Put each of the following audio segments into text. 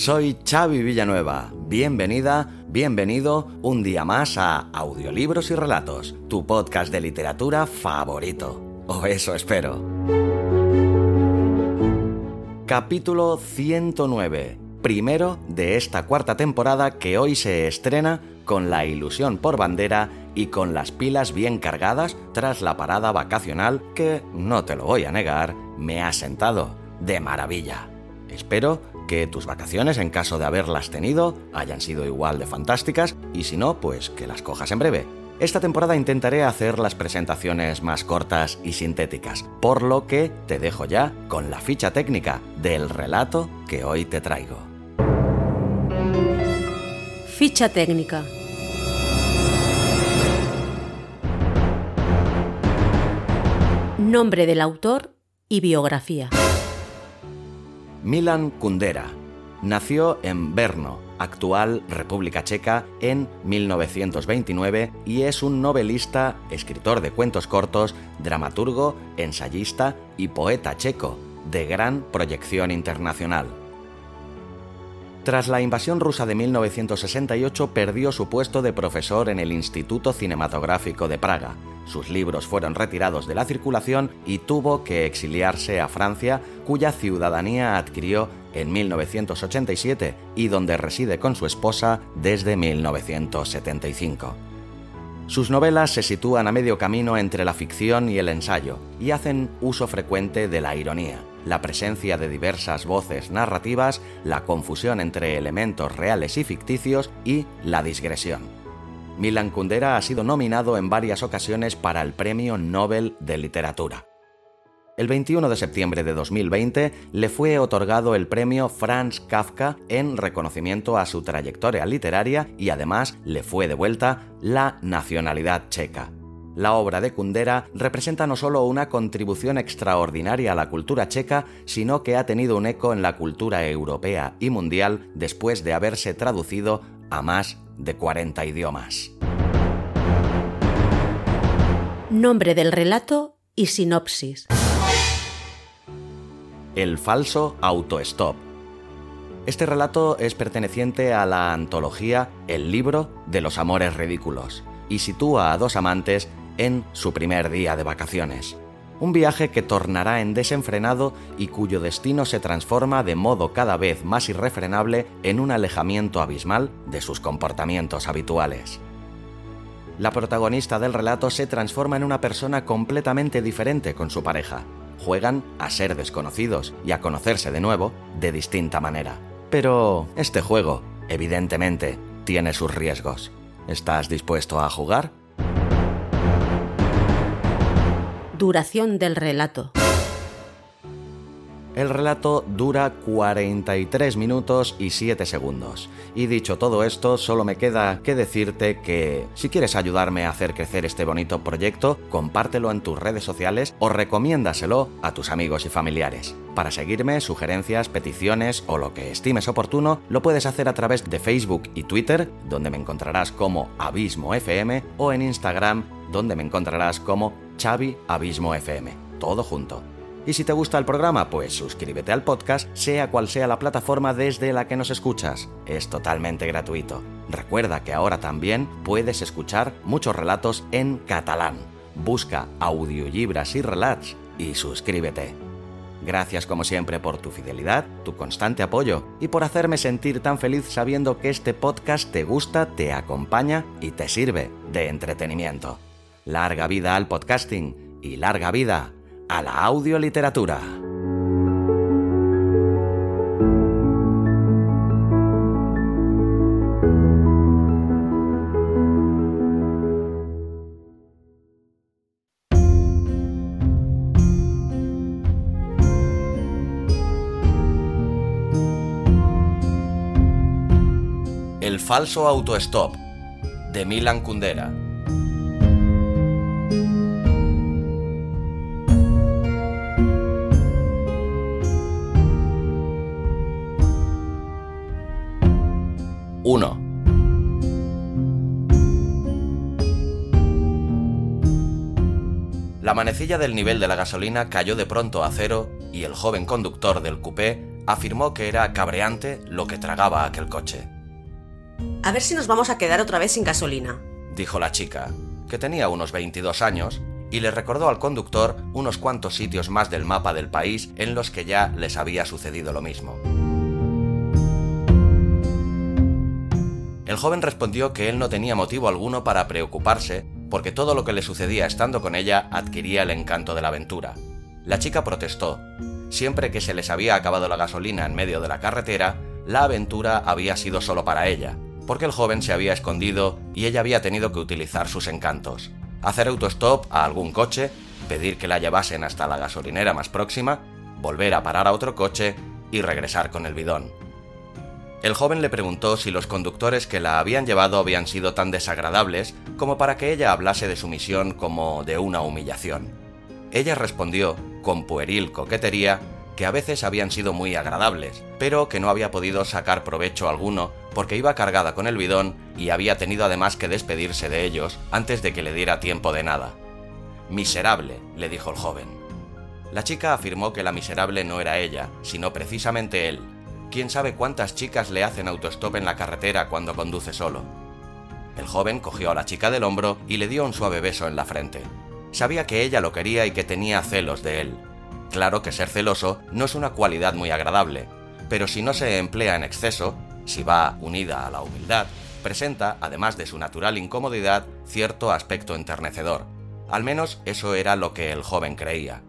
Soy Xavi Villanueva. Bienvenida, bienvenido un día más a Audiolibros y Relatos, tu podcast de literatura favorito. O eso espero. Capítulo 109, primero de esta cuarta temporada que hoy se estrena con la ilusión por bandera y con las pilas bien cargadas tras la parada vacacional que, no te lo voy a negar, me ha sentado de maravilla. Espero que tus vacaciones, en caso de haberlas tenido, hayan sido igual de fantásticas y si no, pues que las cojas en breve. Esta temporada intentaré hacer las presentaciones más cortas y sintéticas, por lo que te dejo ya con la ficha técnica del relato que hoy te traigo. Ficha técnica. Nombre del autor y biografía. Milan Kundera. Nació en Brno, actual República Checa, en 1929 y es un novelista, escritor de cuentos cortos, dramaturgo, ensayista y poeta checo, de gran proyección internacional. Tras la invasión rusa de 1968 perdió su puesto de profesor en el Instituto Cinematográfico de Praga. Sus libros fueron retirados de la circulación y tuvo que exiliarse a Francia, cuya ciudadanía adquirió en 1987 y donde reside con su esposa desde 1975. Sus novelas se sitúan a medio camino entre la ficción y el ensayo y hacen uso frecuente de la ironía, la presencia de diversas voces narrativas, la confusión entre elementos reales y ficticios y la digresión. Milan Kundera ha sido nominado en varias ocasiones para el Premio Nobel de Literatura. El 21 de septiembre de 2020 le fue otorgado el premio Franz Kafka en reconocimiento a su trayectoria literaria y además le fue devuelta la nacionalidad checa. La obra de Kundera representa no solo una contribución extraordinaria a la cultura checa, sino que ha tenido un eco en la cultura europea y mundial después de haberse traducido a más de 40 idiomas. Nombre del relato y sinopsis. El falso autostop. Este relato es perteneciente a la antología El libro de los amores ridículos y sitúa a dos amantes en su primer día de vacaciones. Un viaje que tornará en desenfrenado y cuyo destino se transforma de modo cada vez más irrefrenable en un alejamiento abismal de sus comportamientos habituales. La protagonista del relato se transforma en una persona completamente diferente con su pareja. Juegan a ser desconocidos y a conocerse de nuevo de distinta manera. Pero este juego, evidentemente, tiene sus riesgos. ¿Estás dispuesto a jugar? Duración del relato. El relato dura 43 minutos y 7 segundos. Y dicho todo esto, solo me queda que decirte que si quieres ayudarme a hacer crecer este bonito proyecto, compártelo en tus redes sociales o recomiéndaselo a tus amigos y familiares. Para seguirme, sugerencias, peticiones o lo que estimes oportuno, lo puedes hacer a través de Facebook y Twitter, donde me encontrarás como Abismo FM, o en Instagram, donde me encontrarás como Xavi Abismo FM. Todo junto. Y si te gusta el programa, pues suscríbete al podcast, sea cual sea la plataforma desde la que nos escuchas. Es totalmente gratuito. Recuerda que ahora también puedes escuchar muchos relatos en catalán. Busca audiolibras y relats y suscríbete. Gracias como siempre por tu fidelidad, tu constante apoyo y por hacerme sentir tan feliz sabiendo que este podcast te gusta, te acompaña y te sirve de entretenimiento. Larga vida al podcasting y larga vida a la audioliteratura. El falso autostop de Milan Kundera. Uno. La manecilla del nivel de la gasolina cayó de pronto a cero y el joven conductor del coupé afirmó que era cabreante lo que tragaba aquel coche. A ver si nos vamos a quedar otra vez sin gasolina, dijo la chica, que tenía unos 22 años, y le recordó al conductor unos cuantos sitios más del mapa del país en los que ya les había sucedido lo mismo. El joven respondió que él no tenía motivo alguno para preocuparse porque todo lo que le sucedía estando con ella adquiría el encanto de la aventura. La chica protestó. Siempre que se les había acabado la gasolina en medio de la carretera, la aventura había sido solo para ella, porque el joven se había escondido y ella había tenido que utilizar sus encantos. Hacer autostop a algún coche, pedir que la llevasen hasta la gasolinera más próxima, volver a parar a otro coche y regresar con el bidón. El joven le preguntó si los conductores que la habían llevado habían sido tan desagradables como para que ella hablase de su misión como de una humillación. Ella respondió, con pueril coquetería, que a veces habían sido muy agradables, pero que no había podido sacar provecho alguno porque iba cargada con el bidón y había tenido además que despedirse de ellos antes de que le diera tiempo de nada. Miserable, le dijo el joven. La chica afirmó que la miserable no era ella, sino precisamente él, quién sabe cuántas chicas le hacen autostop en la carretera cuando conduce solo. El joven cogió a la chica del hombro y le dio un suave beso en la frente. Sabía que ella lo quería y que tenía celos de él. Claro que ser celoso no es una cualidad muy agradable, pero si no se emplea en exceso, si va unida a la humildad, presenta, además de su natural incomodidad, cierto aspecto enternecedor. Al menos eso era lo que el joven creía.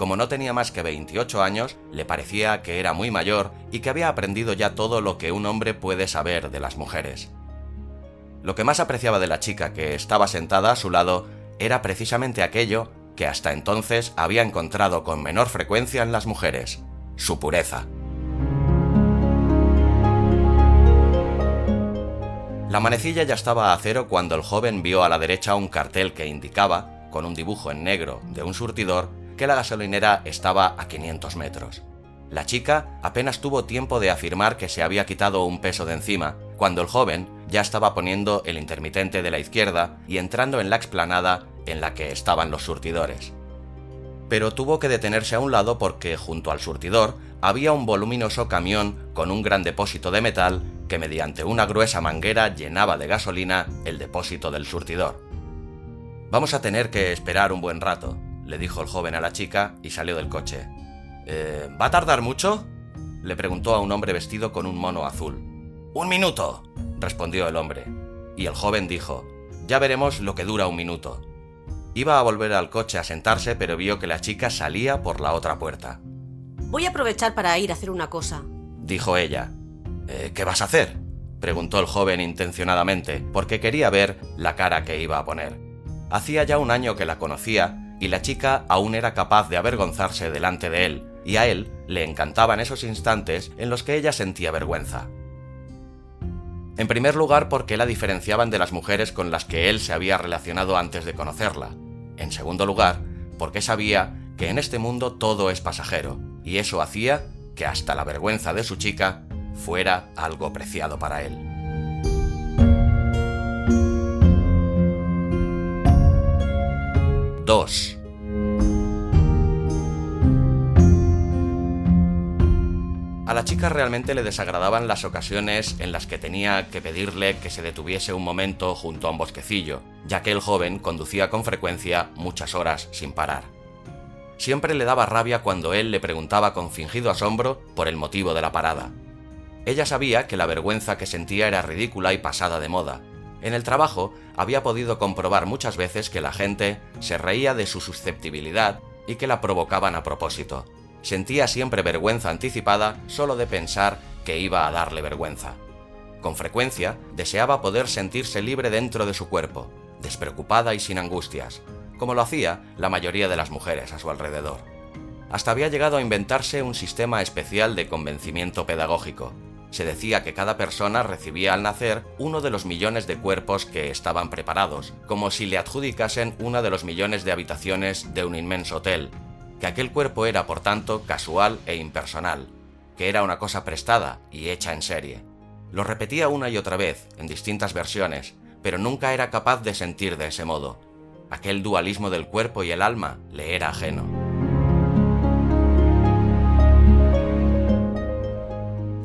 Como no tenía más que 28 años, le parecía que era muy mayor y que había aprendido ya todo lo que un hombre puede saber de las mujeres. Lo que más apreciaba de la chica que estaba sentada a su lado era precisamente aquello que hasta entonces había encontrado con menor frecuencia en las mujeres, su pureza. La manecilla ya estaba a cero cuando el joven vio a la derecha un cartel que indicaba, con un dibujo en negro de un surtidor, que la gasolinera estaba a 500 metros. La chica apenas tuvo tiempo de afirmar que se había quitado un peso de encima, cuando el joven ya estaba poniendo el intermitente de la izquierda y entrando en la explanada en la que estaban los surtidores. Pero tuvo que detenerse a un lado porque junto al surtidor había un voluminoso camión con un gran depósito de metal que mediante una gruesa manguera llenaba de gasolina el depósito del surtidor. Vamos a tener que esperar un buen rato, le dijo el joven a la chica y salió del coche. Eh, ¿Va a tardar mucho? le preguntó a un hombre vestido con un mono azul. Un minuto, respondió el hombre. Y el joven dijo, ya veremos lo que dura un minuto. Iba a volver al coche a sentarse, pero vio que la chica salía por la otra puerta. Voy a aprovechar para ir a hacer una cosa, dijo ella. Eh, ¿Qué vas a hacer? preguntó el joven intencionadamente, porque quería ver la cara que iba a poner. Hacía ya un año que la conocía y la chica aún era capaz de avergonzarse delante de él, y a él le encantaban esos instantes en los que ella sentía vergüenza. En primer lugar porque la diferenciaban de las mujeres con las que él se había relacionado antes de conocerla. En segundo lugar, porque sabía que en este mundo todo es pasajero, y eso hacía que hasta la vergüenza de su chica fuera algo preciado para él. A la chica realmente le desagradaban las ocasiones en las que tenía que pedirle que se detuviese un momento junto a un bosquecillo, ya que el joven conducía con frecuencia muchas horas sin parar. Siempre le daba rabia cuando él le preguntaba con fingido asombro por el motivo de la parada. Ella sabía que la vergüenza que sentía era ridícula y pasada de moda, en el trabajo había podido comprobar muchas veces que la gente se reía de su susceptibilidad y que la provocaban a propósito. Sentía siempre vergüenza anticipada solo de pensar que iba a darle vergüenza. Con frecuencia deseaba poder sentirse libre dentro de su cuerpo, despreocupada y sin angustias, como lo hacía la mayoría de las mujeres a su alrededor. Hasta había llegado a inventarse un sistema especial de convencimiento pedagógico. Se decía que cada persona recibía al nacer uno de los millones de cuerpos que estaban preparados, como si le adjudicasen una de los millones de habitaciones de un inmenso hotel, que aquel cuerpo era por tanto casual e impersonal, que era una cosa prestada y hecha en serie. Lo repetía una y otra vez, en distintas versiones, pero nunca era capaz de sentir de ese modo. Aquel dualismo del cuerpo y el alma le era ajeno.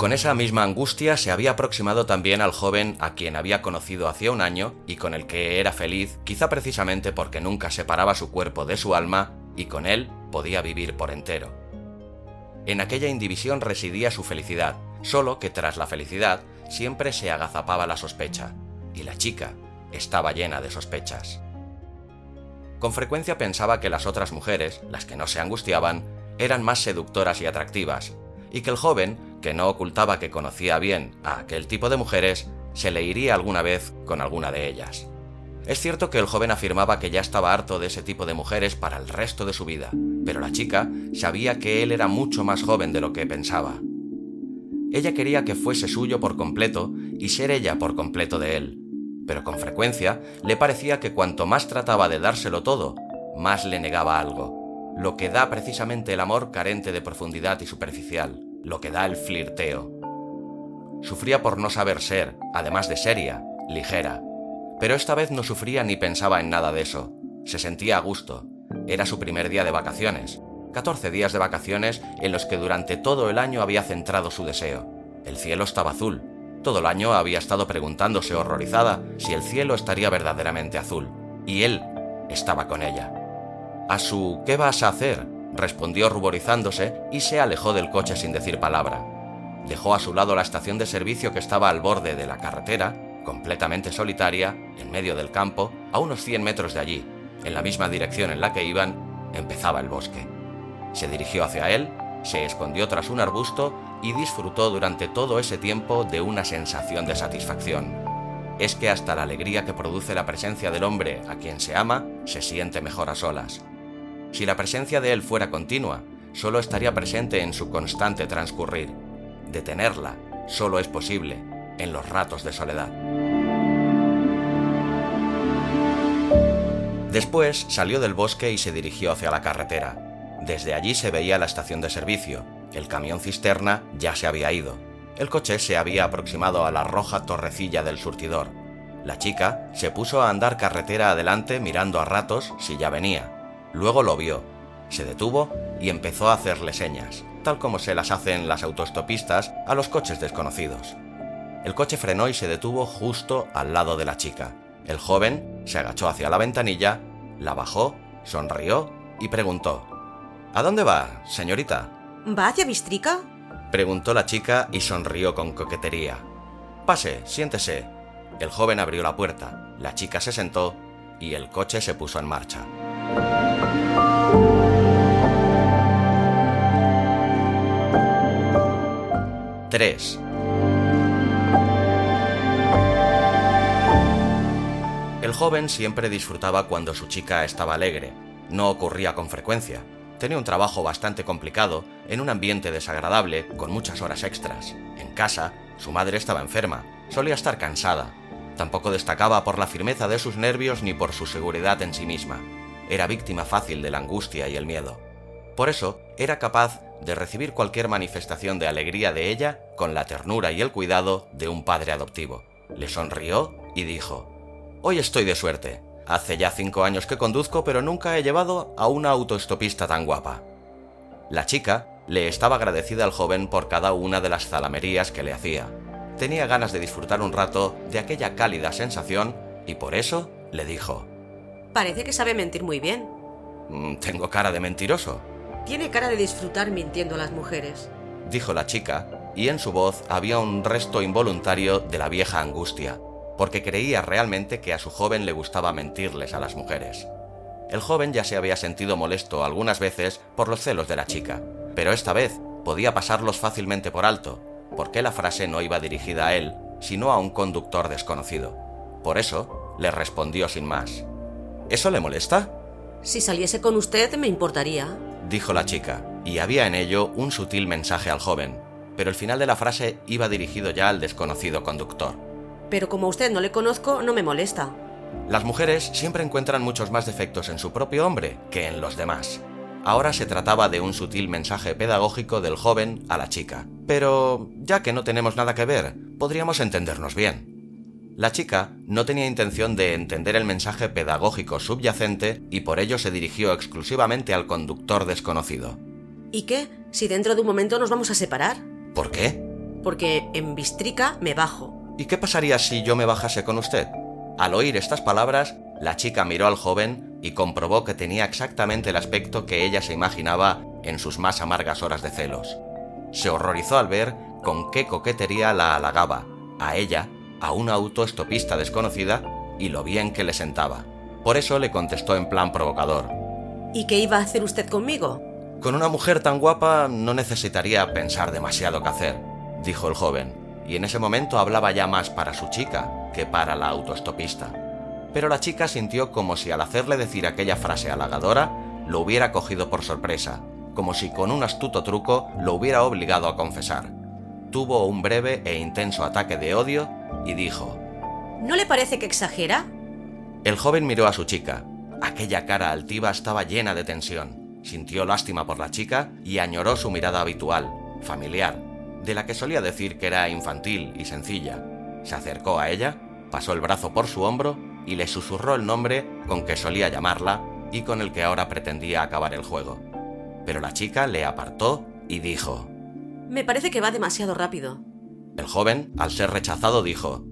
Con esa misma angustia se había aproximado también al joven a quien había conocido hacía un año y con el que era feliz, quizá precisamente porque nunca separaba su cuerpo de su alma y con él podía vivir por entero. En aquella indivisión residía su felicidad, solo que tras la felicidad siempre se agazapaba la sospecha, y la chica estaba llena de sospechas. Con frecuencia pensaba que las otras mujeres, las que no se angustiaban, eran más seductoras y atractivas, y que el joven, que no ocultaba que conocía bien a aquel tipo de mujeres, se le iría alguna vez con alguna de ellas. Es cierto que el joven afirmaba que ya estaba harto de ese tipo de mujeres para el resto de su vida, pero la chica sabía que él era mucho más joven de lo que pensaba. Ella quería que fuese suyo por completo y ser ella por completo de él, pero con frecuencia le parecía que cuanto más trataba de dárselo todo, más le negaba algo, lo que da precisamente el amor carente de profundidad y superficial lo que da el flirteo. Sufría por no saber ser, además de seria, ligera. Pero esta vez no sufría ni pensaba en nada de eso. Se sentía a gusto. Era su primer día de vacaciones. 14 días de vacaciones en los que durante todo el año había centrado su deseo. El cielo estaba azul. Todo el año había estado preguntándose horrorizada si el cielo estaría verdaderamente azul. Y él estaba con ella. A su ¿qué vas a hacer? Respondió ruborizándose y se alejó del coche sin decir palabra. Dejó a su lado la estación de servicio que estaba al borde de la carretera, completamente solitaria, en medio del campo, a unos 100 metros de allí. En la misma dirección en la que iban, empezaba el bosque. Se dirigió hacia él, se escondió tras un arbusto y disfrutó durante todo ese tiempo de una sensación de satisfacción. Es que hasta la alegría que produce la presencia del hombre a quien se ama se siente mejor a solas. Si la presencia de él fuera continua, solo estaría presente en su constante transcurrir. Detenerla solo es posible en los ratos de soledad. Después salió del bosque y se dirigió hacia la carretera. Desde allí se veía la estación de servicio. El camión cisterna ya se había ido. El coche se había aproximado a la roja torrecilla del surtidor. La chica se puso a andar carretera adelante mirando a ratos si ya venía. Luego lo vio, se detuvo y empezó a hacerle señas, tal como se las hacen las autostopistas a los coches desconocidos. El coche frenó y se detuvo justo al lado de la chica. El joven se agachó hacia la ventanilla, la bajó, sonrió y preguntó ¿A dónde va, señorita? ¿Va hacia Bistrica? Preguntó la chica y sonrió con coquetería. Pase, siéntese. El joven abrió la puerta, la chica se sentó y el coche se puso en marcha. 3. El joven siempre disfrutaba cuando su chica estaba alegre. No ocurría con frecuencia. Tenía un trabajo bastante complicado, en un ambiente desagradable, con muchas horas extras. En casa, su madre estaba enferma, solía estar cansada. Tampoco destacaba por la firmeza de sus nervios ni por su seguridad en sí misma. Era víctima fácil de la angustia y el miedo. Por eso, era capaz de recibir cualquier manifestación de alegría de ella con la ternura y el cuidado de un padre adoptivo. Le sonrió y dijo, Hoy estoy de suerte. Hace ya cinco años que conduzco, pero nunca he llevado a una autoestopista tan guapa. La chica le estaba agradecida al joven por cada una de las zalamerías que le hacía. Tenía ganas de disfrutar un rato de aquella cálida sensación y por eso le dijo, Parece que sabe mentir muy bien. Mm, tengo cara de mentiroso, tiene cara de disfrutar mintiendo a las mujeres, dijo la chica, y en su voz había un resto involuntario de la vieja angustia, porque creía realmente que a su joven le gustaba mentirles a las mujeres. El joven ya se había sentido molesto algunas veces por los celos de la chica, pero esta vez podía pasarlos fácilmente por alto, porque la frase no iba dirigida a él, sino a un conductor desconocido. Por eso, le respondió sin más. ¿Eso le molesta? Si saliese con usted me importaría dijo la chica, y había en ello un sutil mensaje al joven. pero el final de la frase iba dirigido ya al desconocido conductor. Pero como a usted no le conozco, no me molesta. Las mujeres siempre encuentran muchos más defectos en su propio hombre que en los demás. Ahora se trataba de un sutil mensaje pedagógico del joven a la chica. Pero, ya que no tenemos nada que ver, podríamos entendernos bien. La chica no tenía intención de entender el mensaje pedagógico subyacente y por ello se dirigió exclusivamente al conductor desconocido. ¿Y qué? Si dentro de un momento nos vamos a separar. ¿Por qué? Porque en Bistrica me bajo. ¿Y qué pasaría si yo me bajase con usted? Al oír estas palabras, la chica miró al joven y comprobó que tenía exactamente el aspecto que ella se imaginaba en sus más amargas horas de celos. Se horrorizó al ver con qué coquetería la halagaba, a ella, a una autoestopista desconocida, y lo bien que le sentaba. Por eso le contestó en plan provocador. ¿Y qué iba a hacer usted conmigo? Con una mujer tan guapa no necesitaría pensar demasiado qué hacer, dijo el joven, y en ese momento hablaba ya más para su chica que para la autoestopista. Pero la chica sintió como si al hacerle decir aquella frase halagadora lo hubiera cogido por sorpresa, como si con un astuto truco lo hubiera obligado a confesar. Tuvo un breve e intenso ataque de odio y dijo, ¿No le parece que exagera? El joven miró a su chica. Aquella cara altiva estaba llena de tensión. Sintió lástima por la chica y añoró su mirada habitual, familiar, de la que solía decir que era infantil y sencilla. Se acercó a ella, pasó el brazo por su hombro y le susurró el nombre con que solía llamarla y con el que ahora pretendía acabar el juego. Pero la chica le apartó y dijo, Me parece que va demasiado rápido. El joven, al ser rechazado, dijo,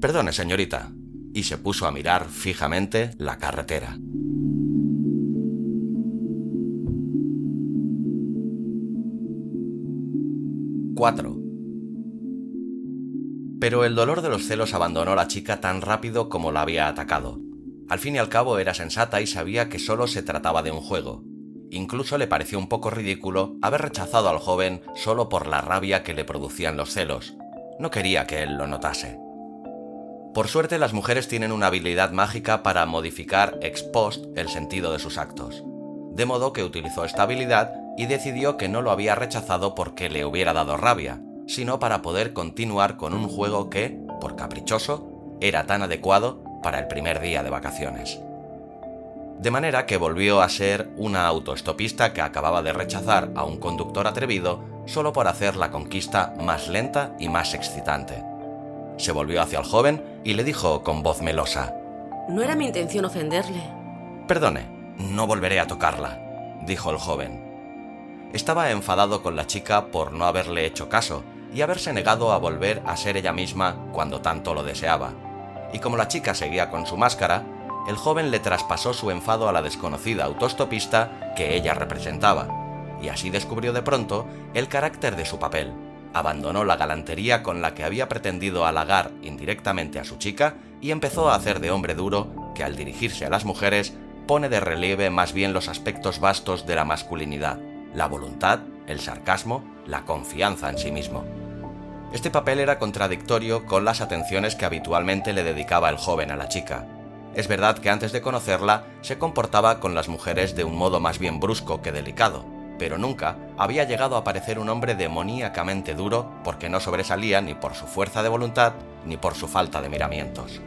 Perdone, señorita, y se puso a mirar fijamente la carretera. ¡4! Pero el dolor de los celos abandonó a la chica tan rápido como la había atacado. Al fin y al cabo era sensata y sabía que solo se trataba de un juego. Incluso le pareció un poco ridículo haber rechazado al joven solo por la rabia que le producían los celos. No quería que él lo notase. Por suerte las mujeres tienen una habilidad mágica para modificar ex post el sentido de sus actos. De modo que utilizó esta habilidad y decidió que no lo había rechazado porque le hubiera dado rabia, sino para poder continuar con un juego que, por caprichoso, era tan adecuado para el primer día de vacaciones. De manera que volvió a ser una autoestopista que acababa de rechazar a un conductor atrevido solo por hacer la conquista más lenta y más excitante. Se volvió hacia el joven y le dijo con voz melosa, No era mi intención ofenderle. Perdone, no volveré a tocarla, dijo el joven. Estaba enfadado con la chica por no haberle hecho caso y haberse negado a volver a ser ella misma cuando tanto lo deseaba. Y como la chica seguía con su máscara, el joven le traspasó su enfado a la desconocida autostopista que ella representaba, y así descubrió de pronto el carácter de su papel. Abandonó la galantería con la que había pretendido halagar indirectamente a su chica y empezó a hacer de hombre duro que al dirigirse a las mujeres pone de relieve más bien los aspectos vastos de la masculinidad, la voluntad, el sarcasmo, la confianza en sí mismo. Este papel era contradictorio con las atenciones que habitualmente le dedicaba el joven a la chica. Es verdad que antes de conocerla se comportaba con las mujeres de un modo más bien brusco que delicado, pero nunca había llegado a parecer un hombre demoníacamente duro porque no sobresalía ni por su fuerza de voluntad ni por su falta de miramientos.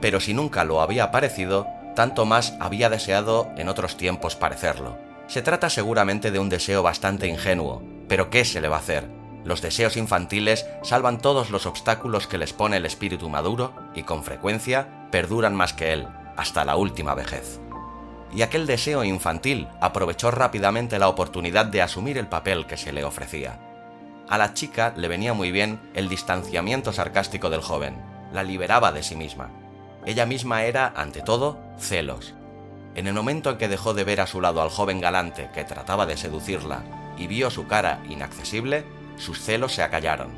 Pero si nunca lo había parecido, tanto más había deseado en otros tiempos parecerlo. Se trata seguramente de un deseo bastante ingenuo, pero ¿qué se le va a hacer? Los deseos infantiles salvan todos los obstáculos que les pone el espíritu maduro y con frecuencia perduran más que él, hasta la última vejez. Y aquel deseo infantil aprovechó rápidamente la oportunidad de asumir el papel que se le ofrecía. A la chica le venía muy bien el distanciamiento sarcástico del joven, la liberaba de sí misma. Ella misma era, ante todo, celos. En el momento en que dejó de ver a su lado al joven galante que trataba de seducirla y vio su cara inaccesible, sus celos se acallaron.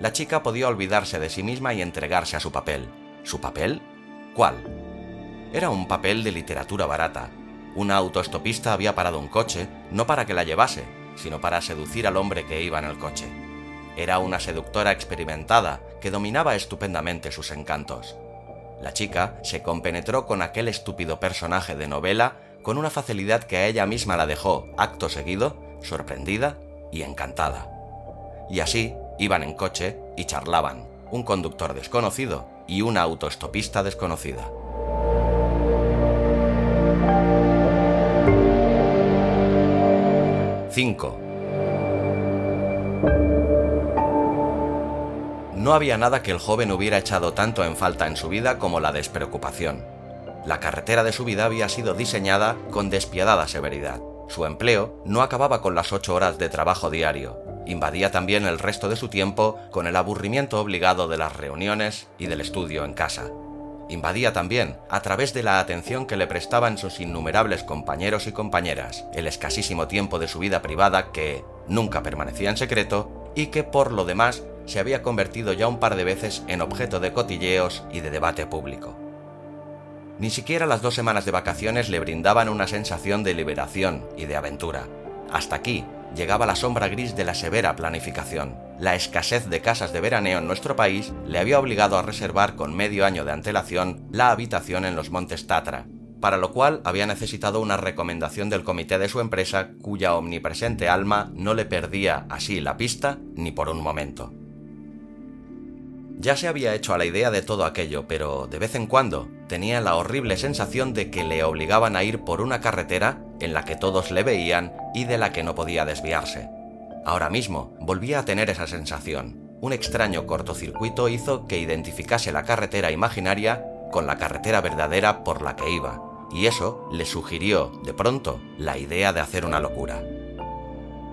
La chica podía olvidarse de sí misma y entregarse a su papel. ¿Su papel? ¿Cuál? Era un papel de literatura barata. Una autoestopista había parado un coche, no para que la llevase, sino para seducir al hombre que iba en el coche. Era una seductora experimentada que dominaba estupendamente sus encantos. La chica se compenetró con aquel estúpido personaje de novela con una facilidad que a ella misma la dejó, acto seguido, sorprendida y encantada. y así iban en coche y charlaban, un conductor desconocido y una autoestopista desconocida. ¡5! No había nada que el joven hubiera echado tanto en falta en su vida como la despreocupación. La carretera de su vida había sido diseñada con despiadada severidad. Su empleo no acababa con las ocho horas de trabajo diario, invadía también el resto de su tiempo con el aburrimiento obligado de las reuniones y del estudio en casa. Invadía también, a través de la atención que le prestaban sus innumerables compañeros y compañeras, el escasísimo tiempo de su vida privada que nunca permanecía en secreto y que por lo demás se había convertido ya un par de veces en objeto de cotilleos y de debate público. Ni siquiera las dos semanas de vacaciones le brindaban una sensación de liberación y de aventura. Hasta aquí llegaba la sombra gris de la severa planificación. La escasez de casas de veraneo en nuestro país le había obligado a reservar con medio año de antelación la habitación en los Montes Tatra, para lo cual había necesitado una recomendación del comité de su empresa cuya omnipresente alma no le perdía así la pista ni por un momento. Ya se había hecho a la idea de todo aquello, pero de vez en cuando tenía la horrible sensación de que le obligaban a ir por una carretera en la que todos le veían y de la que no podía desviarse. Ahora mismo volvía a tener esa sensación. Un extraño cortocircuito hizo que identificase la carretera imaginaria con la carretera verdadera por la que iba, y eso le sugirió, de pronto, la idea de hacer una locura.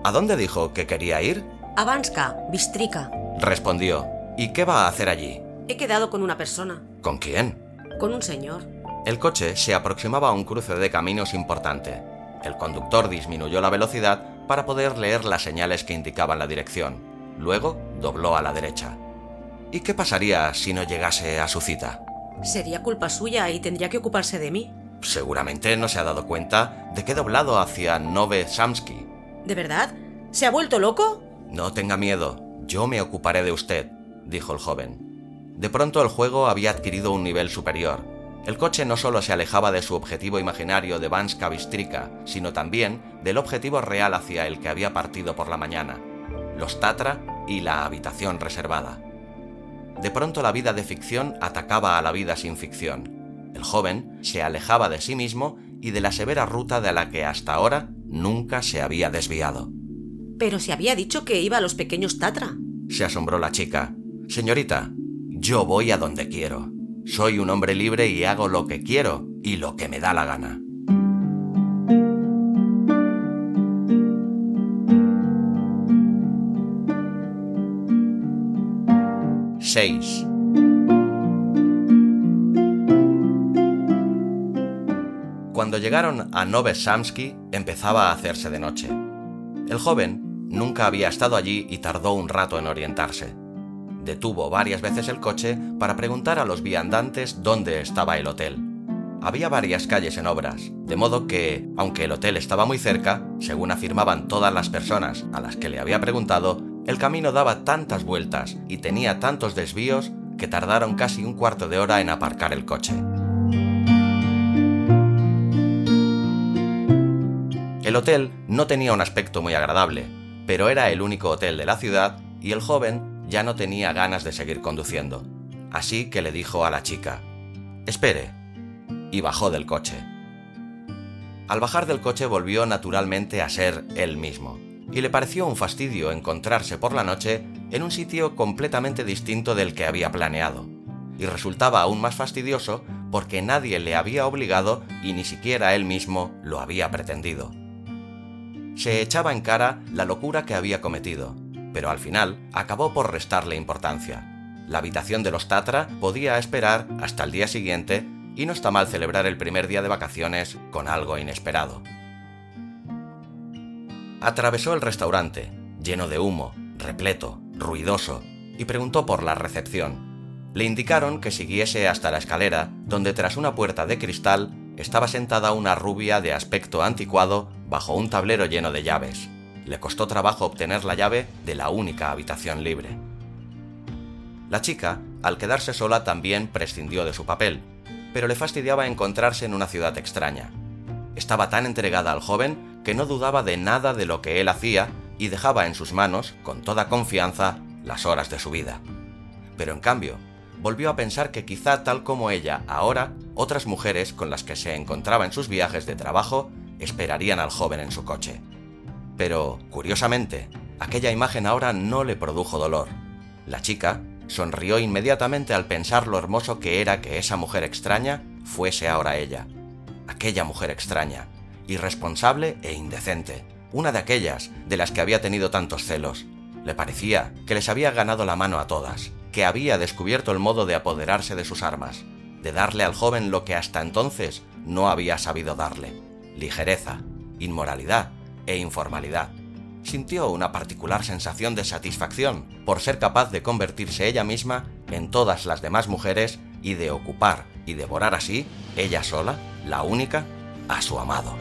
¿A dónde dijo que quería ir? A Banska, Bistrica. Respondió. ¿Y qué va a hacer allí? He quedado con una persona. ¿Con quién? Con un señor. El coche se aproximaba a un cruce de caminos importante. El conductor disminuyó la velocidad para poder leer las señales que indicaban la dirección. Luego dobló a la derecha. ¿Y qué pasaría si no llegase a su cita? Sería culpa suya y tendría que ocuparse de mí. Seguramente no se ha dado cuenta de que he doblado hacia Nove Samsky. ¿De verdad? ¿Se ha vuelto loco? No tenga miedo, yo me ocuparé de usted dijo el joven. De pronto el juego había adquirido un nivel superior. El coche no solo se alejaba de su objetivo imaginario de Banska Bistrika, sino también del objetivo real hacia el que había partido por la mañana, los Tatra y la habitación reservada. De pronto la vida de ficción atacaba a la vida sin ficción. El joven se alejaba de sí mismo y de la severa ruta de la que hasta ahora nunca se había desviado. Pero se había dicho que iba a los pequeños Tatra. Se asombró la chica. Señorita, yo voy a donde quiero. Soy un hombre libre y hago lo que quiero y lo que me da la gana. ¡6! Cuando llegaron a Nove Samsky empezaba a hacerse de noche. El joven nunca había estado allí y tardó un rato en orientarse detuvo varias veces el coche para preguntar a los viandantes dónde estaba el hotel. Había varias calles en obras, de modo que, aunque el hotel estaba muy cerca, según afirmaban todas las personas a las que le había preguntado, el camino daba tantas vueltas y tenía tantos desvíos que tardaron casi un cuarto de hora en aparcar el coche. El hotel no tenía un aspecto muy agradable, pero era el único hotel de la ciudad y el joven ya no tenía ganas de seguir conduciendo, así que le dijo a la chica, Espere, y bajó del coche. Al bajar del coche volvió naturalmente a ser él mismo, y le pareció un fastidio encontrarse por la noche en un sitio completamente distinto del que había planeado, y resultaba aún más fastidioso porque nadie le había obligado y ni siquiera él mismo lo había pretendido. Se echaba en cara la locura que había cometido, pero al final acabó por restarle importancia. La habitación de los Tatra podía esperar hasta el día siguiente y no está mal celebrar el primer día de vacaciones con algo inesperado. Atravesó el restaurante, lleno de humo, repleto, ruidoso, y preguntó por la recepción. Le indicaron que siguiese hasta la escalera, donde tras una puerta de cristal estaba sentada una rubia de aspecto anticuado bajo un tablero lleno de llaves le costó trabajo obtener la llave de la única habitación libre. La chica, al quedarse sola, también prescindió de su papel, pero le fastidiaba encontrarse en una ciudad extraña. Estaba tan entregada al joven que no dudaba de nada de lo que él hacía y dejaba en sus manos, con toda confianza, las horas de su vida. Pero en cambio, volvió a pensar que quizá tal como ella, ahora, otras mujeres con las que se encontraba en sus viajes de trabajo esperarían al joven en su coche. Pero, curiosamente, aquella imagen ahora no le produjo dolor. La chica sonrió inmediatamente al pensar lo hermoso que era que esa mujer extraña fuese ahora ella. Aquella mujer extraña, irresponsable e indecente, una de aquellas de las que había tenido tantos celos. Le parecía que les había ganado la mano a todas, que había descubierto el modo de apoderarse de sus armas, de darle al joven lo que hasta entonces no había sabido darle, ligereza, inmoralidad e informalidad. Sintió una particular sensación de satisfacción por ser capaz de convertirse ella misma en todas las demás mujeres y de ocupar y devorar así, ella sola, la única, a su amado.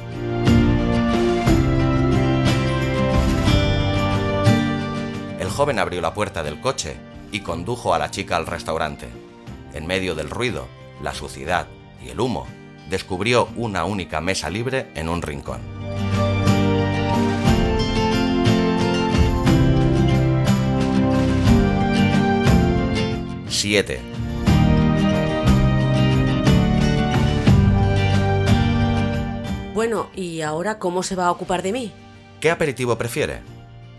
El joven abrió la puerta del coche y condujo a la chica al restaurante. En medio del ruido, la suciedad y el humo, descubrió una única mesa libre en un rincón. Siete. Bueno, ¿y ahora cómo se va a ocupar de mí? ¿Qué aperitivo prefiere?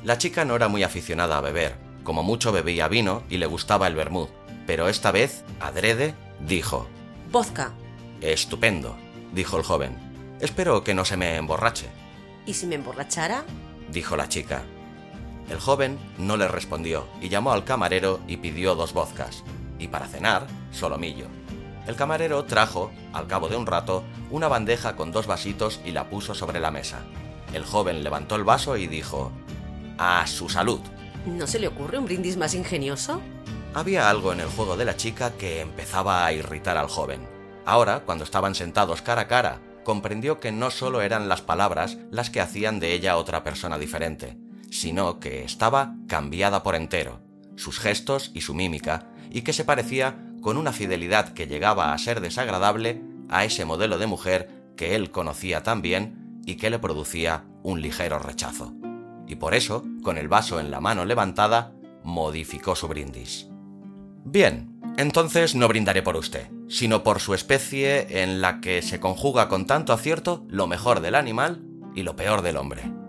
La chica no era muy aficionada a beber, como mucho bebía vino y le gustaba el vermut, pero esta vez, adrede, dijo: Vodka. Estupendo, dijo el joven. Espero que no se me emborrache. ¿Y si me emborrachara? dijo la chica. El joven no le respondió y llamó al camarero y pidió dos vodkas, y para cenar, solomillo. El camarero trajo, al cabo de un rato, una bandeja con dos vasitos y la puso sobre la mesa. El joven levantó el vaso y dijo, A su salud. ¿No se le ocurre un brindis más ingenioso? Había algo en el juego de la chica que empezaba a irritar al joven. Ahora, cuando estaban sentados cara a cara, comprendió que no solo eran las palabras las que hacían de ella otra persona diferente, sino que estaba cambiada por entero, sus gestos y su mímica, y que se parecía con una fidelidad que llegaba a ser desagradable a ese modelo de mujer que él conocía tan bien y que le producía un ligero rechazo. Y por eso, con el vaso en la mano levantada, modificó su brindis. Bien, entonces no brindaré por usted, sino por su especie en la que se conjuga con tanto acierto lo mejor del animal y lo peor del hombre.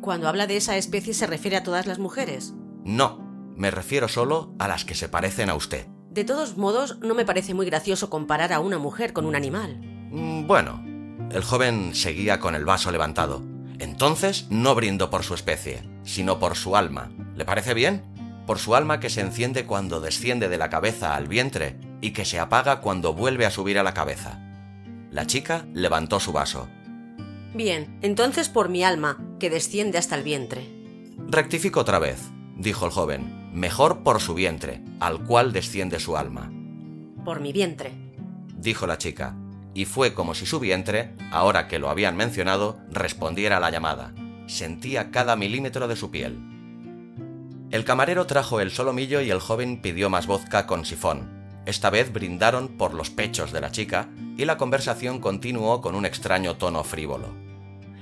Cuando habla de esa especie se refiere a todas las mujeres. No, me refiero solo a las que se parecen a usted. De todos modos, no me parece muy gracioso comparar a una mujer con un animal. Mm, Bueno, el joven seguía con el vaso levantado. Entonces no brindo por su especie, sino por su alma. ¿Le parece bien? Por su alma que se enciende cuando desciende de la cabeza al vientre y que se apaga cuando vuelve a subir a la cabeza. La chica levantó su vaso. Bien, entonces por mi alma, que desciende hasta el vientre. Rectifico otra vez, dijo el joven. Mejor por su vientre, al cual desciende su alma. Por mi vientre. dijo la chica, y fue como si su vientre, ahora que lo habían mencionado, respondiera a la llamada. Sentía cada milímetro de su piel. El camarero trajo el solomillo y el joven pidió más vodka con sifón. Esta vez brindaron por los pechos de la chica y la conversación continuó con un extraño tono frívolo.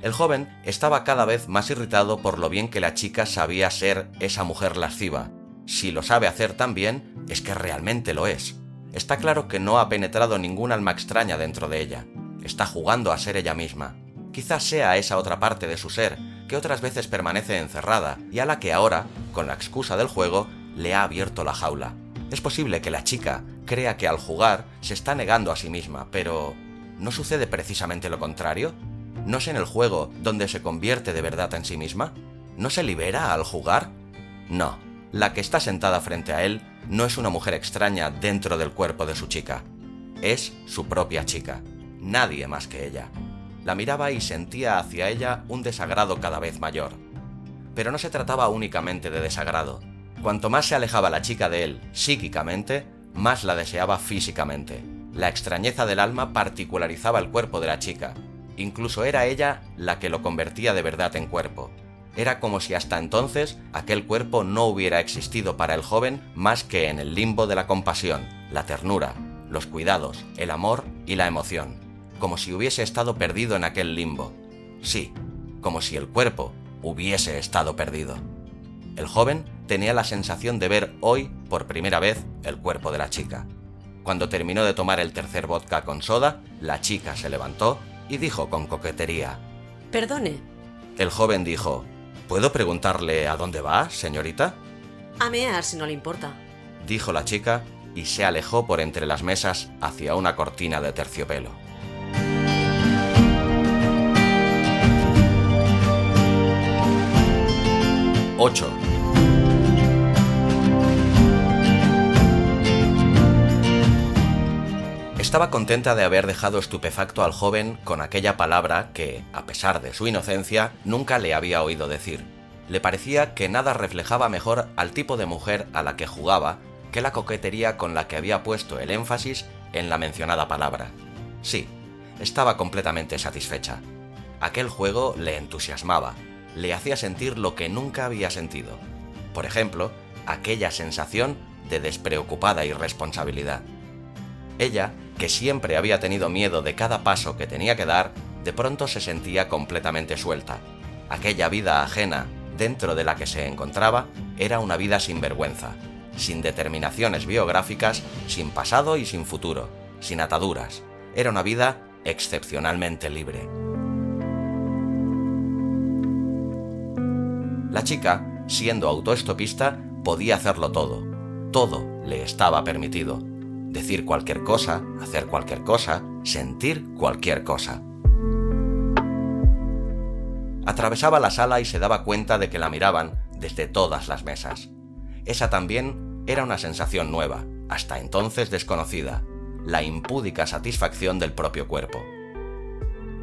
El joven estaba cada vez más irritado por lo bien que la chica sabía ser esa mujer lasciva. Si lo sabe hacer tan bien, es que realmente lo es. Está claro que no ha penetrado ningún alma extraña dentro de ella. Está jugando a ser ella misma. Quizás sea esa otra parte de su ser que otras veces permanece encerrada y a la que ahora, con la excusa del juego, le ha abierto la jaula. Es posible que la chica crea que al jugar se está negando a sí misma, pero ¿no sucede precisamente lo contrario? ¿No es en el juego donde se convierte de verdad en sí misma? ¿No se libera al jugar? No, la que está sentada frente a él no es una mujer extraña dentro del cuerpo de su chica. Es su propia chica, nadie más que ella. La miraba y sentía hacia ella un desagrado cada vez mayor. Pero no se trataba únicamente de desagrado. Cuanto más se alejaba la chica de él psíquicamente, más la deseaba físicamente. La extrañeza del alma particularizaba el cuerpo de la chica. Incluso era ella la que lo convertía de verdad en cuerpo. Era como si hasta entonces aquel cuerpo no hubiera existido para el joven más que en el limbo de la compasión, la ternura, los cuidados, el amor y la emoción, como si hubiese estado perdido en aquel limbo. Sí, como si el cuerpo, hubiese estado perdido. El joven tenía la sensación de ver hoy, por primera vez, el cuerpo de la chica. Cuando terminó de tomar el tercer vodka con soda, la chica se levantó y dijo con coquetería, Perdone. El joven dijo, ¿Puedo preguntarle a dónde va, señorita? A mear si no le importa. Dijo la chica y se alejó por entre las mesas hacia una cortina de terciopelo. ¡8! Estaba contenta de haber dejado estupefacto al joven con aquella palabra que, a pesar de su inocencia, nunca le había oído decir. Le parecía que nada reflejaba mejor al tipo de mujer a la que jugaba que la coquetería con la que había puesto el énfasis en la mencionada palabra. Sí, estaba completamente satisfecha. Aquel juego le entusiasmaba, le hacía sentir lo que nunca había sentido. Por ejemplo, aquella sensación de despreocupada irresponsabilidad. Ella, que siempre había tenido miedo de cada paso que tenía que dar, de pronto se sentía completamente suelta. Aquella vida ajena dentro de la que se encontraba era una vida sin vergüenza, sin determinaciones biográficas, sin pasado y sin futuro, sin ataduras. Era una vida excepcionalmente libre. La chica, siendo autoestopista, podía hacerlo todo. Todo le estaba permitido. Decir cualquier cosa, hacer cualquier cosa, sentir cualquier cosa. Atravesaba la sala y se daba cuenta de que la miraban desde todas las mesas. Esa también era una sensación nueva, hasta entonces desconocida, la impúdica satisfacción del propio cuerpo.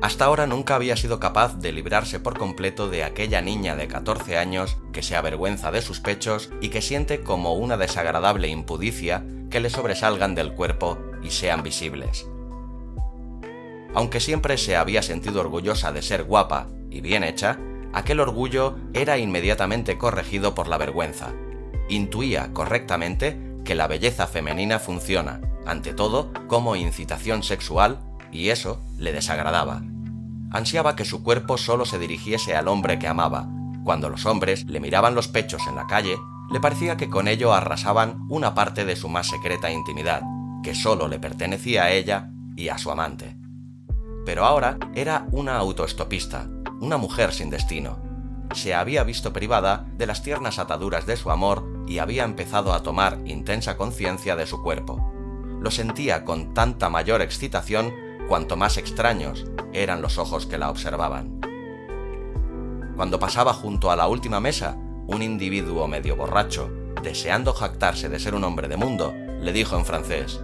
Hasta ahora nunca había sido capaz de librarse por completo de aquella niña de 14 años que se avergüenza de sus pechos y que siente como una desagradable impudicia que le sobresalgan del cuerpo y sean visibles. Aunque siempre se había sentido orgullosa de ser guapa y bien hecha, aquel orgullo era inmediatamente corregido por la vergüenza. Intuía correctamente que la belleza femenina funciona, ante todo, como incitación sexual y eso le desagradaba. Ansiaba que su cuerpo solo se dirigiese al hombre que amaba. Cuando los hombres le miraban los pechos en la calle, le parecía que con ello arrasaban una parte de su más secreta intimidad, que solo le pertenecía a ella y a su amante. Pero ahora era una autoestopista, una mujer sin destino. Se había visto privada de las tiernas ataduras de su amor y había empezado a tomar intensa conciencia de su cuerpo. Lo sentía con tanta mayor excitación cuanto más extraños eran los ojos que la observaban. Cuando pasaba junto a la última mesa, un individuo medio borracho, deseando jactarse de ser un hombre de mundo, le dijo en francés,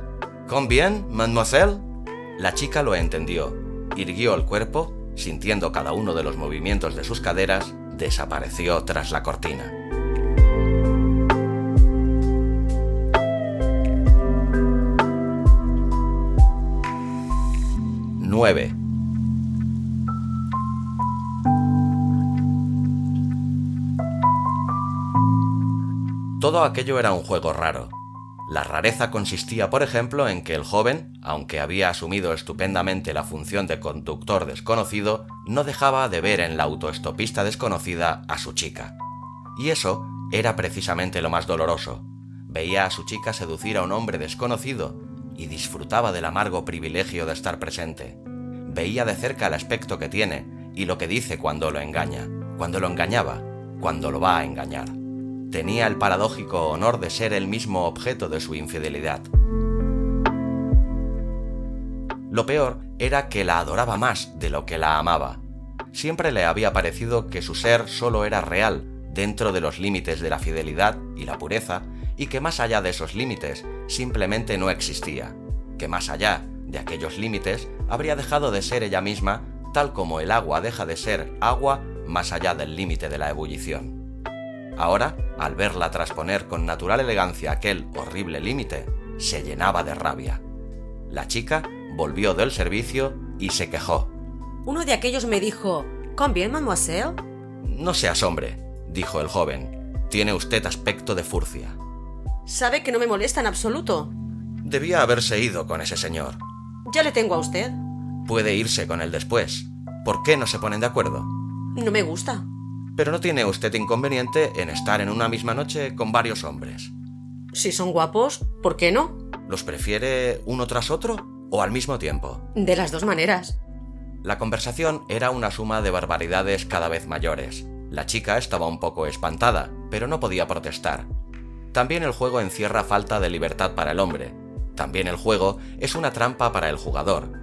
bien, mademoiselle? La chica lo entendió, irguió el cuerpo, sintiendo cada uno de los movimientos de sus caderas, desapareció tras la cortina. 9. Todo aquello era un juego raro. La rareza consistía, por ejemplo, en que el joven, aunque había asumido estupendamente la función de conductor desconocido, no dejaba de ver en la autoestopista desconocida a su chica. Y eso era precisamente lo más doloroso. Veía a su chica seducir a un hombre desconocido y disfrutaba del amargo privilegio de estar presente. Veía de cerca el aspecto que tiene y lo que dice cuando lo engaña, cuando lo engañaba, cuando lo va a engañar tenía el paradójico honor de ser el mismo objeto de su infidelidad. Lo peor era que la adoraba más de lo que la amaba. Siempre le había parecido que su ser solo era real dentro de los límites de la fidelidad y la pureza, y que más allá de esos límites simplemente no existía, que más allá de aquellos límites habría dejado de ser ella misma tal como el agua deja de ser agua más allá del límite de la ebullición. Ahora, al verla trasponer con natural elegancia aquel horrible límite, se llenaba de rabia. La chica volvió del servicio y se quejó. Uno de aquellos me dijo, bien, mademoiselle? No seas hombre, dijo el joven. Tiene usted aspecto de furcia. ¿Sabe que no me molesta en absoluto? Debía haberse ido con ese señor. Ya le tengo a usted. Puede irse con él después. ¿Por qué no se ponen de acuerdo? No me gusta. Pero no tiene usted inconveniente en estar en una misma noche con varios hombres. Si son guapos, ¿por qué no? ¿Los prefiere uno tras otro o al mismo tiempo? De las dos maneras. La conversación era una suma de barbaridades cada vez mayores. La chica estaba un poco espantada, pero no podía protestar. También el juego encierra falta de libertad para el hombre. También el juego es una trampa para el jugador.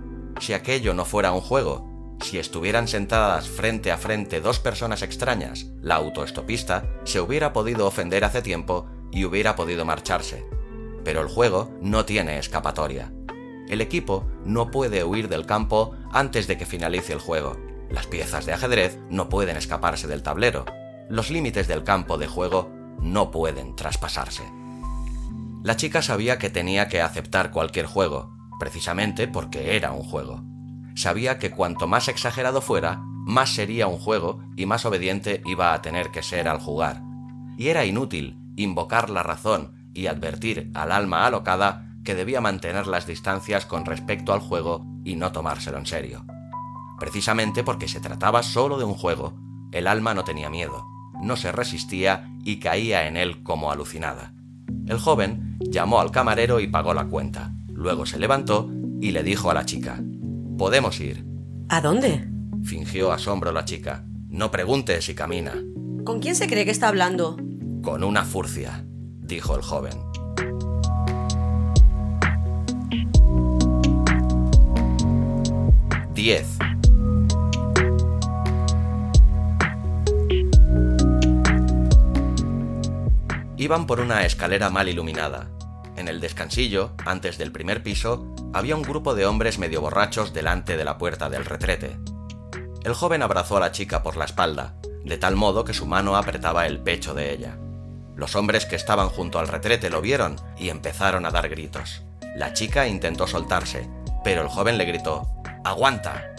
Si aquello no fuera un juego, si estuvieran sentadas frente a frente dos personas extrañas, la autoestopista se hubiera podido ofender hace tiempo y hubiera podido marcharse. Pero el juego no tiene escapatoria. El equipo no puede huir del campo antes de que finalice el juego. Las piezas de ajedrez no pueden escaparse del tablero. Los límites del campo de juego no pueden traspasarse. La chica sabía que tenía que aceptar cualquier juego, precisamente porque era un juego. Sabía que cuanto más exagerado fuera, más sería un juego y más obediente iba a tener que ser al jugar. Y era inútil invocar la razón y advertir al alma alocada que debía mantener las distancias con respecto al juego y no tomárselo en serio. Precisamente porque se trataba solo de un juego, el alma no tenía miedo, no se resistía y caía en él como alucinada. El joven llamó al camarero y pagó la cuenta. Luego se levantó y le dijo a la chica, Podemos ir. ¿A dónde? Fingió asombro la chica. No pregunte si camina. ¿Con quién se cree que está hablando? Con una furcia, dijo el joven. Diez. Iban por una escalera mal iluminada. En el descansillo, antes del primer piso, había un grupo de hombres medio borrachos delante de la puerta del retrete. El joven abrazó a la chica por la espalda, de tal modo que su mano apretaba el pecho de ella. Los hombres que estaban junto al retrete lo vieron y empezaron a dar gritos. La chica intentó soltarse, pero el joven le gritó, ¡Aguanta!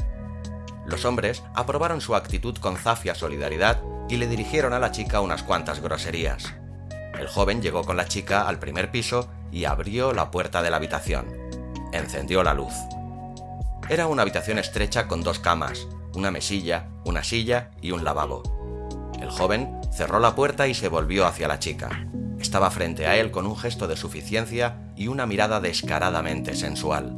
Los hombres aprobaron su actitud con zafia solidaridad y le dirigieron a la chica unas cuantas groserías. El joven llegó con la chica al primer piso y abrió la puerta de la habitación. Encendió la luz. Era una habitación estrecha con dos camas, una mesilla, una silla y un lavabo. El joven cerró la puerta y se volvió hacia la chica. Estaba frente a él con un gesto de suficiencia y una mirada descaradamente sensual.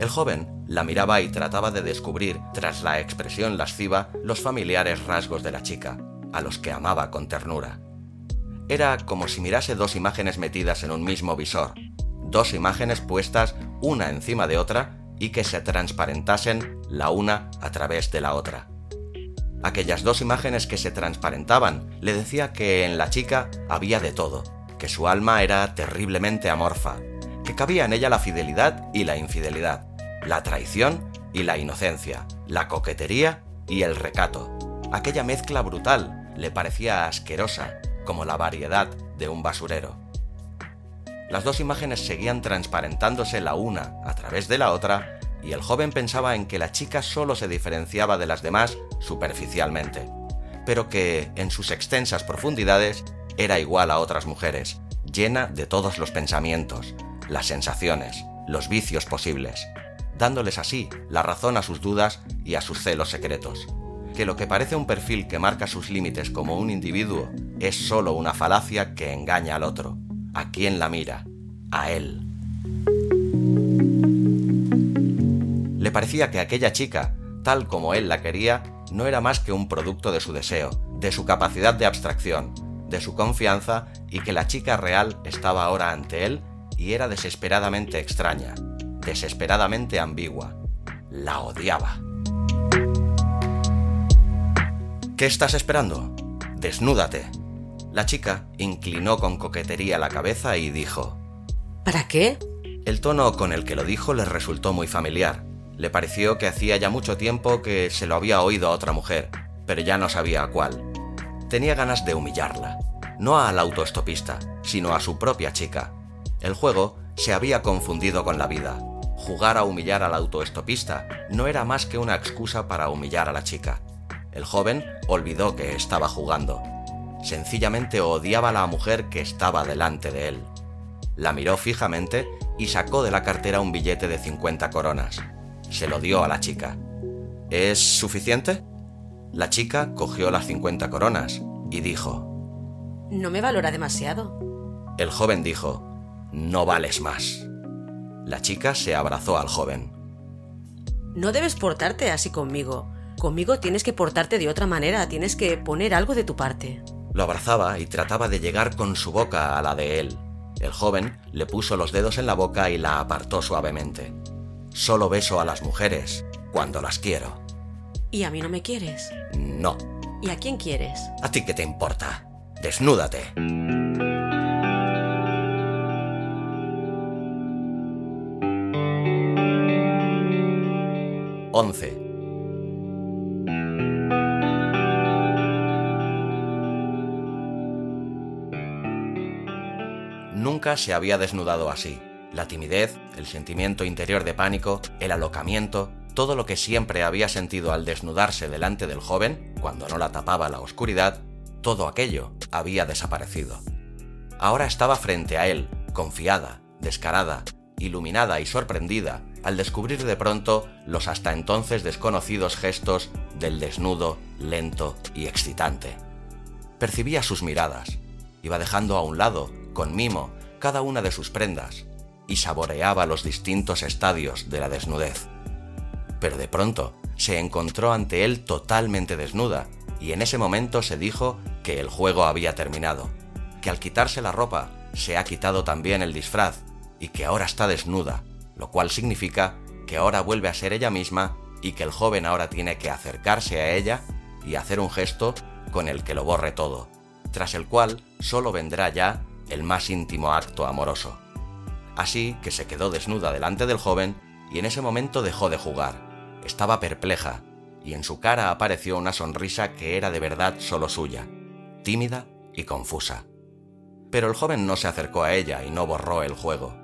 El joven la miraba y trataba de descubrir, tras la expresión lasciva, los familiares rasgos de la chica, a los que amaba con ternura. Era como si mirase dos imágenes metidas en un mismo visor, dos imágenes puestas una encima de otra y que se transparentasen la una a través de la otra. Aquellas dos imágenes que se transparentaban le decía que en la chica había de todo, que su alma era terriblemente amorfa, que cabía en ella la fidelidad y la infidelidad, la traición y la inocencia, la coquetería y el recato. Aquella mezcla brutal le parecía asquerosa, como la variedad de un basurero. Las dos imágenes seguían transparentándose la una a través de la otra y el joven pensaba en que la chica solo se diferenciaba de las demás superficialmente, pero que en sus extensas profundidades era igual a otras mujeres, llena de todos los pensamientos, las sensaciones, los vicios posibles, dándoles así la razón a sus dudas y a sus celos secretos que lo que parece un perfil que marca sus límites como un individuo es solo una falacia que engaña al otro. ¿A quién la mira? A él. Le parecía que aquella chica, tal como él la quería, no era más que un producto de su deseo, de su capacidad de abstracción, de su confianza y que la chica real estaba ahora ante él y era desesperadamente extraña, desesperadamente ambigua. La odiaba. ¿Qué estás esperando? Desnúdate. La chica inclinó con coquetería la cabeza y dijo, ¿Para qué? El tono con el que lo dijo le resultó muy familiar. Le pareció que hacía ya mucho tiempo que se lo había oído a otra mujer, pero ya no sabía a cuál. Tenía ganas de humillarla, no al autoestopista, sino a su propia chica. El juego se había confundido con la vida. Jugar a humillar al autoestopista no era más que una excusa para humillar a la chica. El joven olvidó que estaba jugando. Sencillamente odiaba a la mujer que estaba delante de él. La miró fijamente y sacó de la cartera un billete de 50 coronas. Se lo dio a la chica. ¿Es suficiente? La chica cogió las 50 coronas y dijo, No me valora demasiado. El joven dijo, No vales más. La chica se abrazó al joven. No debes portarte así conmigo. Conmigo tienes que portarte de otra manera, tienes que poner algo de tu parte. Lo abrazaba y trataba de llegar con su boca a la de él. El joven le puso los dedos en la boca y la apartó suavemente. Solo beso a las mujeres cuando las quiero. ¿Y a mí no me quieres? No. ¿Y a quién quieres? ¿A ti qué te importa? Desnúdate. Once. Nunca se había desnudado así. La timidez, el sentimiento interior de pánico, el alocamiento, todo lo que siempre había sentido al desnudarse delante del joven, cuando no la tapaba la oscuridad, todo aquello había desaparecido. Ahora estaba frente a él, confiada, descarada, iluminada y sorprendida al descubrir de pronto los hasta entonces desconocidos gestos del desnudo, lento y excitante. Percibía sus miradas, iba dejando a un lado, con mimo, cada una de sus prendas, y saboreaba los distintos estadios de la desnudez. Pero de pronto se encontró ante él totalmente desnuda, y en ese momento se dijo que el juego había terminado, que al quitarse la ropa se ha quitado también el disfraz, y que ahora está desnuda, lo cual significa que ahora vuelve a ser ella misma y que el joven ahora tiene que acercarse a ella y hacer un gesto con el que lo borre todo, tras el cual solo vendrá ya el más íntimo acto amoroso. Así que se quedó desnuda delante del joven y en ese momento dejó de jugar. Estaba perpleja y en su cara apareció una sonrisa que era de verdad solo suya, tímida y confusa. Pero el joven no se acercó a ella y no borró el juego.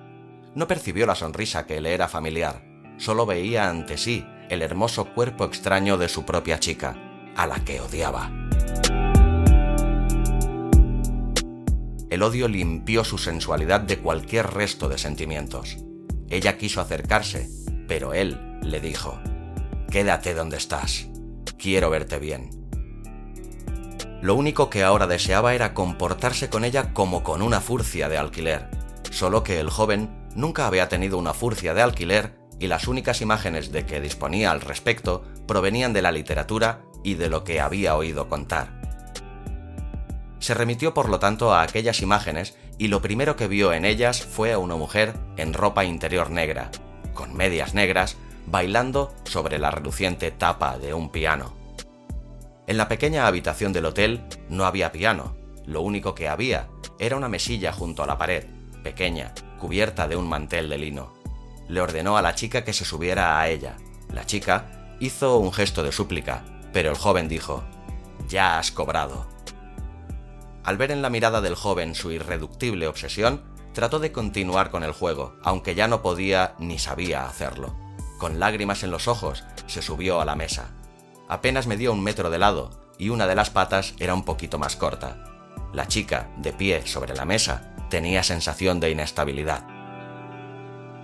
No percibió la sonrisa que le era familiar, solo veía ante sí el hermoso cuerpo extraño de su propia chica, a la que odiaba. El odio limpió su sensualidad de cualquier resto de sentimientos. Ella quiso acercarse, pero él le dijo, Quédate donde estás, quiero verte bien. Lo único que ahora deseaba era comportarse con ella como con una furcia de alquiler, solo que el joven nunca había tenido una furcia de alquiler y las únicas imágenes de que disponía al respecto provenían de la literatura y de lo que había oído contar. Se remitió por lo tanto a aquellas imágenes y lo primero que vio en ellas fue a una mujer en ropa interior negra, con medias negras, bailando sobre la reluciente tapa de un piano. En la pequeña habitación del hotel no había piano, lo único que había era una mesilla junto a la pared, pequeña, cubierta de un mantel de lino. Le ordenó a la chica que se subiera a ella. La chica hizo un gesto de súplica, pero el joven dijo, Ya has cobrado. Al ver en la mirada del joven su irreductible obsesión, trató de continuar con el juego, aunque ya no podía ni sabía hacerlo. Con lágrimas en los ojos, se subió a la mesa. Apenas me dio un metro de lado, y una de las patas era un poquito más corta. La chica, de pie sobre la mesa, tenía sensación de inestabilidad.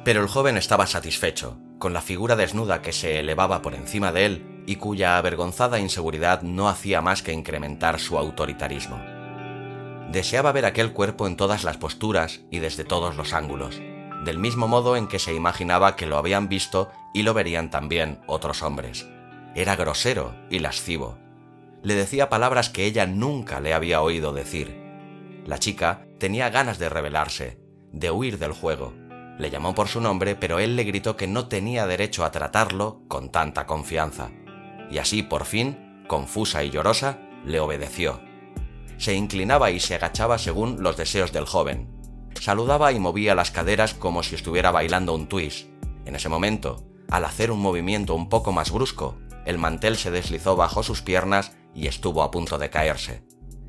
Pero el joven estaba satisfecho, con la figura desnuda que se elevaba por encima de él y cuya avergonzada inseguridad no hacía más que incrementar su autoritarismo. Deseaba ver aquel cuerpo en todas las posturas y desde todos los ángulos, del mismo modo en que se imaginaba que lo habían visto y lo verían también otros hombres. Era grosero y lascivo. Le decía palabras que ella nunca le había oído decir. La chica tenía ganas de rebelarse, de huir del juego. Le llamó por su nombre, pero él le gritó que no tenía derecho a tratarlo con tanta confianza. Y así, por fin, confusa y llorosa, le obedeció. Se inclinaba y se agachaba según los deseos del joven. Saludaba y movía las caderas como si estuviera bailando un twist. En ese momento, al hacer un movimiento un poco más brusco, el mantel se deslizó bajo sus piernas y estuvo a punto de caerse.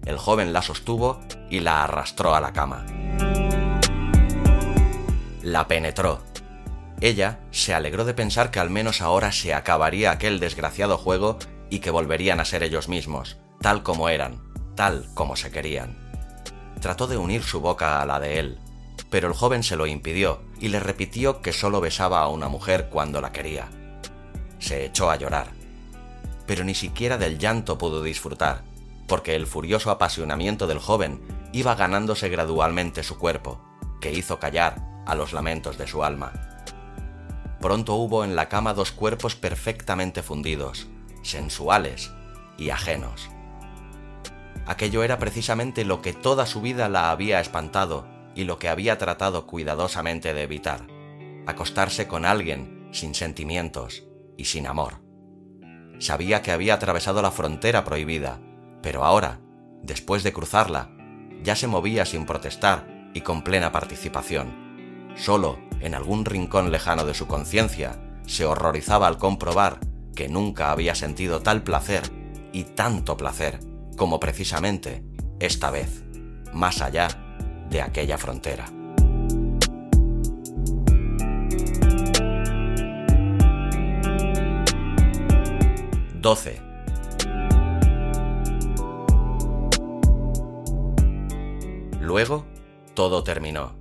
El joven la sostuvo y la arrastró a la cama. La penetró. Ella se alegró de pensar que al menos ahora se acabaría aquel desgraciado juego y que volverían a ser ellos mismos, tal como eran, tal como se querían. Trató de unir su boca a la de él, pero el joven se lo impidió y le repitió que solo besaba a una mujer cuando la quería. Se echó a llorar. pero ni siquiera del llanto pudo disfrutar, porque el furioso apasionamiento del joven iba ganándose gradualmente su cuerpo, que hizo callar a los lamentos de su alma. Pronto hubo en la cama dos cuerpos perfectamente fundidos, sensuales y ajenos. Aquello era precisamente lo que toda su vida la había espantado y lo que había tratado cuidadosamente de evitar, acostarse con alguien sin sentimientos y sin amor. Sabía que había atravesado la frontera prohibida, pero ahora, después de cruzarla, ya se movía sin protestar y con plena participación. Solo, en algún rincón lejano de su conciencia, se horrorizaba al comprobar que nunca había sentido tal placer y tanto placer como precisamente esta vez, más allá de aquella frontera. Doce. Luego, todo terminó.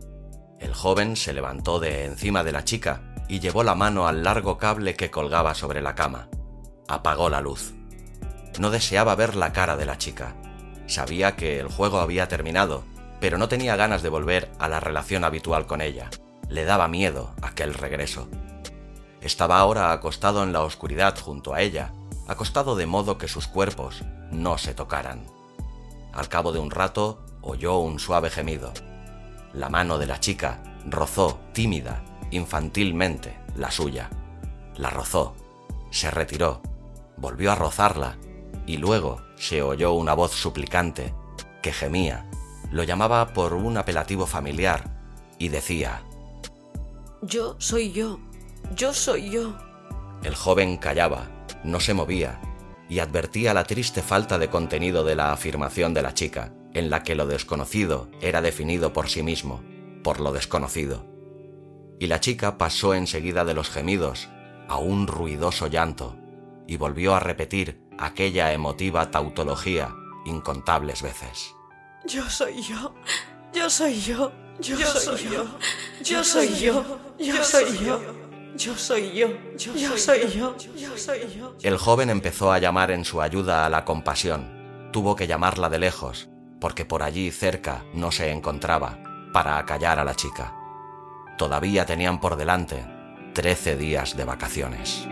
El joven se levantó de encima de la chica y llevó la mano al largo cable que colgaba sobre la cama. Apagó la luz. No deseaba ver la cara de la chica. Sabía que el juego había terminado pero no tenía ganas de volver a la relación habitual con ella. Le daba miedo aquel regreso. Estaba ahora acostado en la oscuridad junto a ella, acostado de modo que sus cuerpos no se tocaran. Al cabo de un rato oyó un suave gemido. La mano de la chica rozó, tímida, infantilmente, la suya. La rozó, se retiró, volvió a rozarla, y luego se oyó una voz suplicante que gemía lo llamaba por un apelativo familiar y decía, Yo soy yo, yo soy yo. El joven callaba, no se movía, y advertía la triste falta de contenido de la afirmación de la chica, en la que lo desconocido era definido por sí mismo, por lo desconocido. Y la chica pasó enseguida de los gemidos a un ruidoso llanto, y volvió a repetir aquella emotiva tautología incontables veces. Yo soy yo, yo soy yo, yo, soy yo, yo soy yo, yo soy yo. Yo soy yo, yo soy yo, yo soy yo. El joven empezó a llamar en su ayuda a la compasión. Tuvo que llamarla de lejos, porque por allí cerca no se encontraba, para acallar a la chica. Todavía tenían por delante trece días de vacaciones.